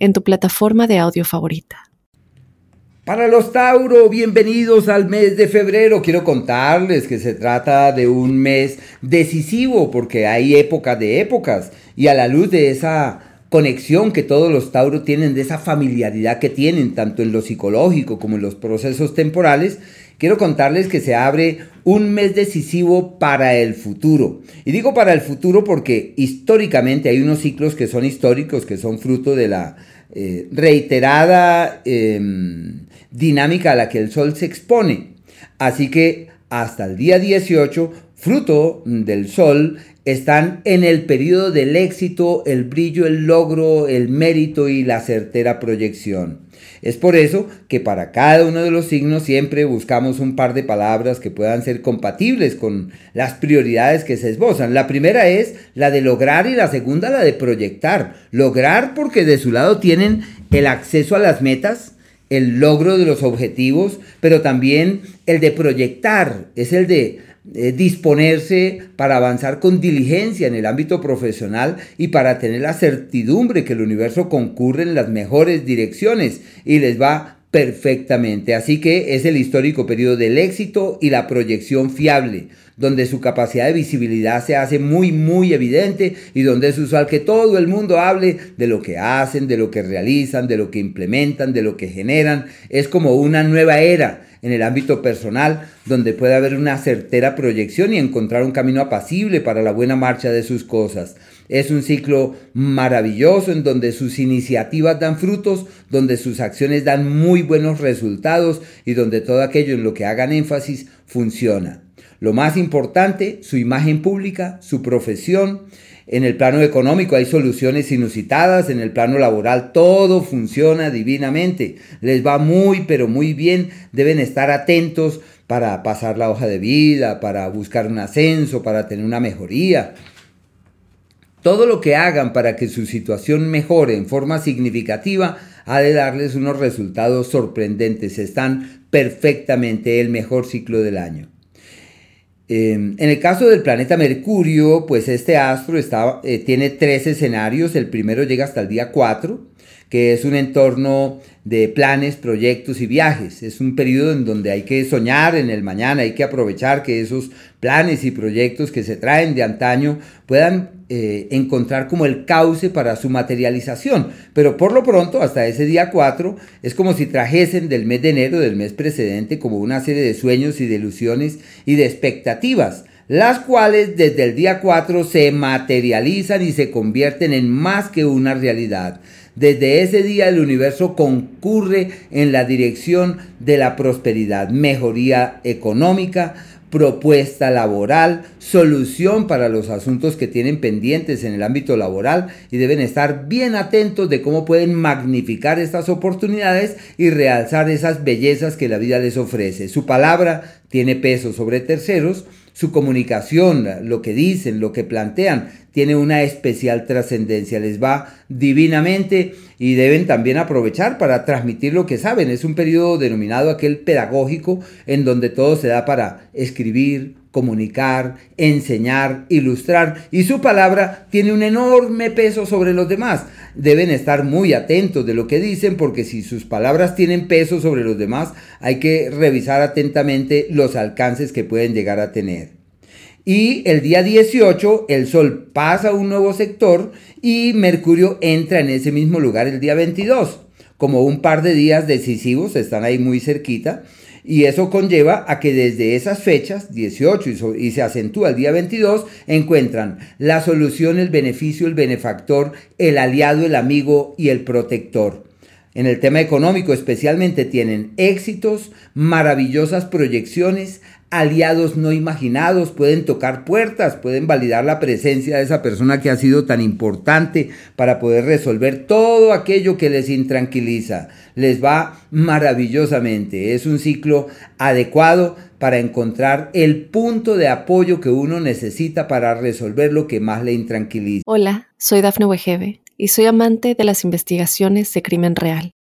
en tu plataforma de audio favorita. Para los Tauro, bienvenidos al mes de febrero. Quiero contarles que se trata de un mes decisivo porque hay épocas de épocas y a la luz de esa conexión que todos los Tauro tienen, de esa familiaridad que tienen tanto en lo psicológico como en los procesos temporales, quiero contarles que se abre un mes decisivo para el futuro. Y digo para el futuro porque históricamente hay unos ciclos que son históricos, que son fruto de la eh, reiterada em, dinámica a la que el Sol se expone. Así que hasta el día 18, fruto del Sol, están en el periodo del éxito, el brillo, el logro, el mérito y la certera proyección. Es por eso que para cada uno de los signos siempre buscamos un par de palabras que puedan ser compatibles con las prioridades que se esbozan. La primera es la de lograr y la segunda la de proyectar. Lograr porque de su lado tienen el acceso a las metas, el logro de los objetivos, pero también el de proyectar, es el de eh, disponerse para avanzar con diligencia en el ámbito profesional y para tener la certidumbre que el universo concurre en las mejores direcciones y les va perfectamente. Así que es el histórico periodo del éxito y la proyección fiable, donde su capacidad de visibilidad se hace muy, muy evidente y donde es usual que todo el mundo hable de lo que hacen, de lo que realizan, de lo que implementan, de lo que generan. Es como una nueva era en el ámbito personal, donde puede haber una certera proyección y encontrar un camino apacible para la buena marcha de sus cosas. Es un ciclo maravilloso en donde sus iniciativas dan frutos, donde sus acciones dan muy buenos resultados y donde todo aquello en lo que hagan énfasis funciona. Lo más importante, su imagen pública, su profesión, en el plano económico hay soluciones inusitadas, en el plano laboral todo funciona divinamente. Les va muy, pero muy bien. Deben estar atentos para pasar la hoja de vida, para buscar un ascenso, para tener una mejoría. Todo lo que hagan para que su situación mejore en forma significativa ha de darles unos resultados sorprendentes. Están perfectamente el mejor ciclo del año. Em, en el caso del planeta Mercurio, pues este astro está, eh, tiene tres escenarios. El primero llega hasta el día 4, que es un entorno de planes, proyectos y viajes. Es un periodo en donde hay que soñar en el mañana, hay que aprovechar que esos planes y proyectos que se traen de antaño puedan eh, encontrar como el cauce para su materialización. Pero por lo pronto, hasta ese día 4, es como si trajesen del mes de enero, del mes precedente, como una serie de sueños y de ilusiones y de expectativas las cuales desde el día 4 se materializan y se convierten en más que una realidad. Desde ese día el universo concurre en la dirección de la prosperidad, mejoría económica, propuesta laboral, solución para los asuntos que tienen pendientes en el ámbito laboral y deben estar bien atentos de cómo pueden magnificar estas oportunidades y realzar esas bellezas que la vida les ofrece. Su palabra tiene peso sobre terceros, su comunicación, lo que dicen, lo que plantean, tiene una especial trascendencia, les va divinamente y deben también aprovechar para transmitir lo que saben. Es un periodo denominado aquel pedagógico en donde todo se da para escribir, comunicar, enseñar, ilustrar y su palabra tiene un enorme peso sobre los demás. Deben estar muy atentos de lo que dicen porque si sus palabras tienen peso sobre los demás hay que revisar atentamente los alcances que pueden llegar a tener. Y el día 18 el Sol pasa a un nuevo sector y Mercurio entra en ese mismo lugar el día 22. Como un par de días decisivos, están ahí muy cerquita. Y eso conlleva a que desde esas fechas, 18 y, se acentúa el día 22, encuentran la solución, el beneficio, el benefactor, el aliado, el amigo y el protector. En el tema económico especialmente tienen éxitos, maravillosas proyecciones, aliados no imaginados, pueden tocar puertas, pueden validar la presencia de esa persona que ha sido tan importante para poder resolver todo aquello que les intranquiliza. Les va maravillosamente. Es un ciclo adecuado para encontrar el punto de apoyo que uno necesita para resolver lo que más le intranquiliza. Hola, soy Dafne Wegebe y soy amante de las investigaciones de crimen real.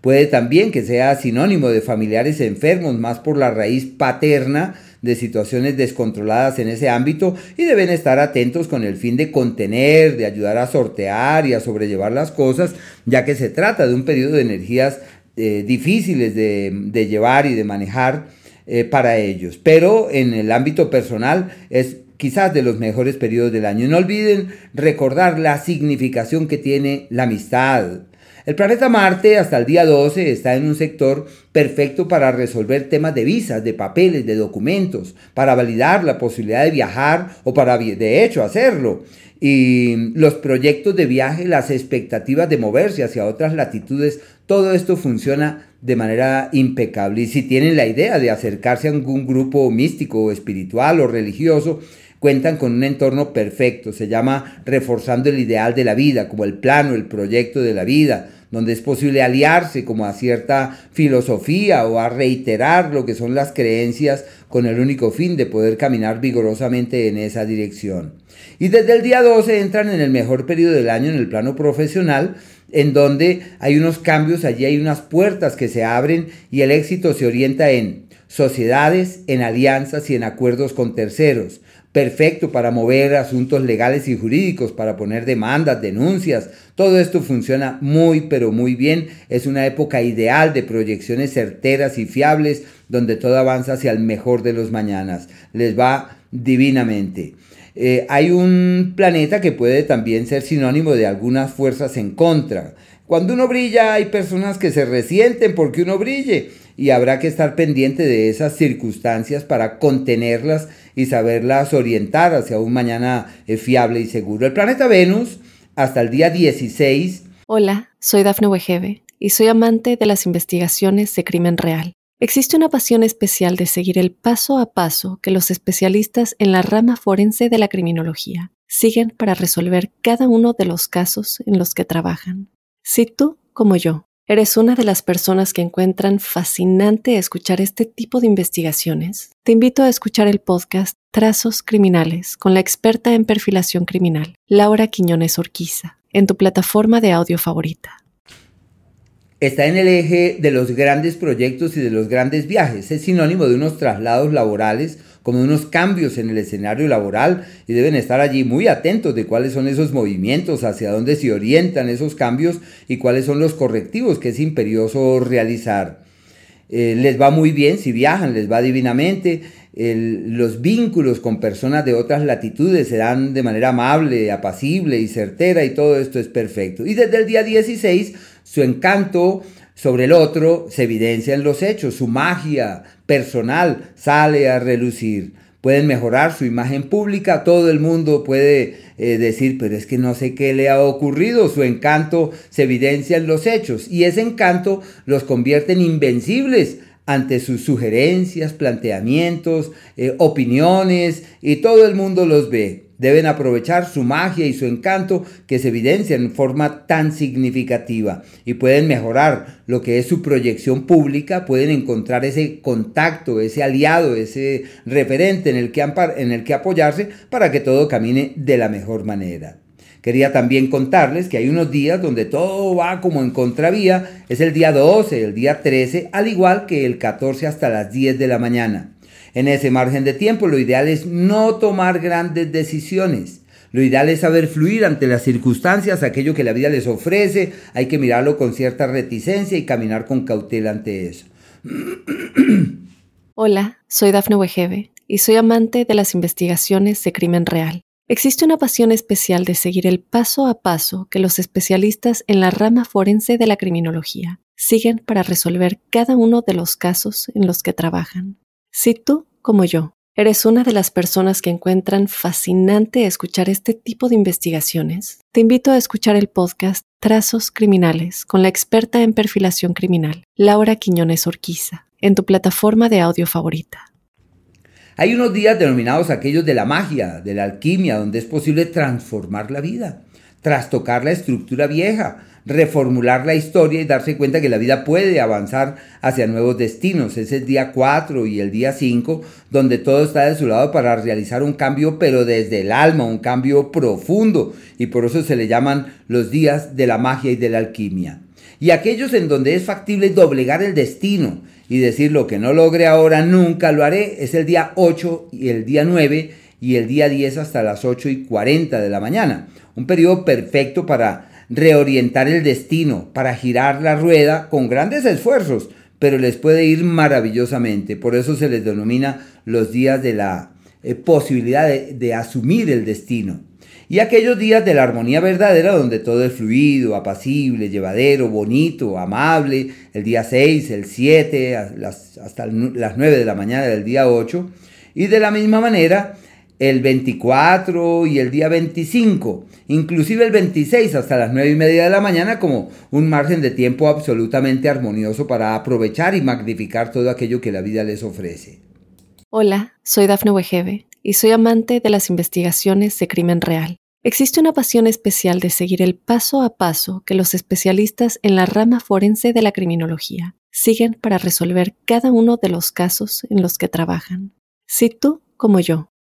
Puede también que sea sinónimo de familiares enfermos, más por la raíz paterna de situaciones descontroladas en ese ámbito y deben estar atentos con el fin de contener, de ayudar a sortear y a sobrellevar las cosas, ya que se trata de un periodo de energías eh, difíciles de, llevar y de manejar eh, para ellos. Pero en el ámbito personal es quizás de los mejores periodos del año. no olviden recordar la significación que tiene la amistad, el planeta Marte hasta el día 12 está en un sector perfecto para resolver temas de visas, de papeles, de documentos, para validar la posibilidad de viajar o para de hecho hacerlo. Y los proyectos de viaje, las expectativas de moverse hacia otras latitudes, todo esto funciona de manera impecable. Y si tienen la idea de acercarse a algún grupo místico espiritual o religioso, cuentan con un entorno perfecto, se llama reforzando el ideal de la vida, como el plano, el proyecto de la vida, donde es posible aliarse como a cierta filosofía o a reiterar lo que son las creencias con el único fin de poder caminar vigorosamente en esa dirección. Y desde el día 12 entran en el mejor periodo del año en el plano profesional, en donde hay unos cambios, allí hay unas puertas que se abren y el éxito se orienta en sociedades, en alianzas y en acuerdos con terceros perfecto para mover asuntos legales y jurídicos, para poner demandas, denuncias. Todo esto funciona muy, pero muy bien. Es una época ideal de proyecciones certeras y fiables, donde todo avanza hacia el mejor de los mañanas. Les va divinamente. Eh, hay un planeta que puede también ser sinónimo de algunas fuerzas en contra. Cuando uno brilla hay personas que se resienten porque uno brille y habrá que estar pendiente de esas circunstancias para contenerlas y saberlas orientar hacia un mañana eh, fiable y seguro. El planeta Venus, hasta el día 16. Hola, soy Dafne Wegebe y soy amante de las investigaciones de crimen real. Existe una pasión especial de seguir el paso a paso que los especialistas en la rama forense de la criminología siguen para resolver cada uno de los casos en los que trabajan. Si tú, como yo, ¿Eres una de las personas que encuentran fascinante escuchar este tipo de investigaciones? Te invito a escuchar el podcast Trazos Criminales con la experta en perfilación criminal, Laura Quiñones Orquiza, en tu plataforma de audio favorita. Está en el eje de los grandes proyectos y de los grandes viajes. Es sinónimo de unos traslados laborales como unos cambios en el escenario laboral y deben estar allí muy atentos de cuáles son esos movimientos, hacia dónde se orientan esos cambios y cuáles son los correctivos que es imperioso realizar. Eh, les va muy bien si viajan, les va divinamente. los vínculos con personas de otras latitudes se dan de manera amable, apacible y certera y todo esto es perfecto. Y desde el día 16 su encanto sobre el otro se evidencia en los hechos, su magia personal sale a relucir. Pueden mejorar su imagen pública, todo el mundo puede eh, decir, pero es que no sé qué le ha ocurrido, su encanto se evidencia en los hechos y ese encanto los convierte en invencibles ante sus sugerencias, planteamientos, eh, opiniones y todo el mundo los ve. Deben aprovechar su magia y su encanto que se evidencia en forma tan significativa y pueden mejorar lo que es su proyección pública, pueden encontrar ese contacto, ese aliado, ese referente en el que, en el que apoyarse para que todo camine de la mejor manera. Quería también contarles que hay unos días donde todo va como en contravía. Es el día 12, el día 13, al igual que el 14 hasta las 10 de la mañana. En ese margen de tiempo lo ideal es no tomar grandes decisiones. Lo ideal es saber fluir ante las circunstancias, aquello que la vida les ofrece, hay que mirarlo con cierta reticencia y caminar con cautela ante eso. Hola, soy Dafne Wegebe y soy amante de las investigaciones de crimen real. Existe una pasión especial de seguir el paso a paso que los especialistas en la rama forense de la criminología siguen para resolver cada uno de los casos en los que trabajan. Si tú, como yo, eres una de las personas que encuentran fascinante escuchar este tipo de investigaciones, te invito a escuchar el podcast Trazos Criminales con la experta en perfilación criminal, Laura Quiñones Orquiza en tu plataforma de audio favorita. Hay unos días denominados aquellos de la magia, de la alquimia, donde es posible transformar la vida, trastocar la estructura vieja, reformular la historia y darse cuenta que la vida puede avanzar hacia nuevos destinos. Es el día 4 y el día 5 donde todo está de su lado para realizar un cambio, pero desde el alma, un cambio profundo. Y por eso se le llaman los días de la magia y de la alquimia. Y aquellos en donde es factible doblegar el destino y decir lo que no logre ahora nunca lo haré es el día 8 y el día 9 y el día 10 hasta las 8 y 40 de la mañana. Un periodo perfecto para reorientar el destino, para girar la rueda con grandes esfuerzos, pero les puede ir maravillosamente. Por eso se les denomina los días de la eh, posibilidad de, asumir el destino. Y aquellos días de la armonía verdadera donde todo es fluido, apacible, llevadero, bonito, amable, el día 6, el 7, hasta las 9 de la mañana del día 8. Y de la misma manera, el 24 y el día 25, inclusive el 26 hasta las 9 y media de la mañana como un margen de tiempo absolutamente armonioso para aprovechar y magnificar todo aquello que la vida les ofrece. Hola, soy Dafne Wegebe y soy amante de las investigaciones de crimen real. Existe una pasión especial de seguir el paso a paso que los especialistas en la rama forense de la criminología siguen para resolver cada uno de los casos en los que trabajan. Si tú, como yo,